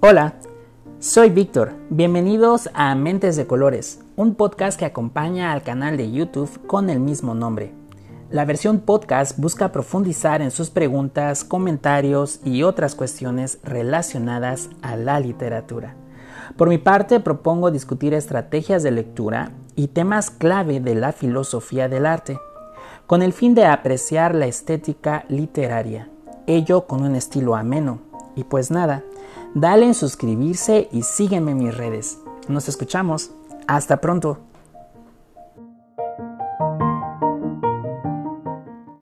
Hola, soy Víctor. Bienvenidos a Mentes de Colores, un podcast que acompaña al canal de YouTube con el mismo nombre. La versión podcast busca profundizar en sus preguntas, comentarios y otras cuestiones relacionadas a la literatura. Por mi parte, propongo discutir estrategias de lectura y temas clave de la filosofía del arte, con el fin de apreciar la estética literaria, ello con un estilo ameno. Y pues nada, dale en suscribirse y sígueme en mis redes. Nos escuchamos. Hasta pronto.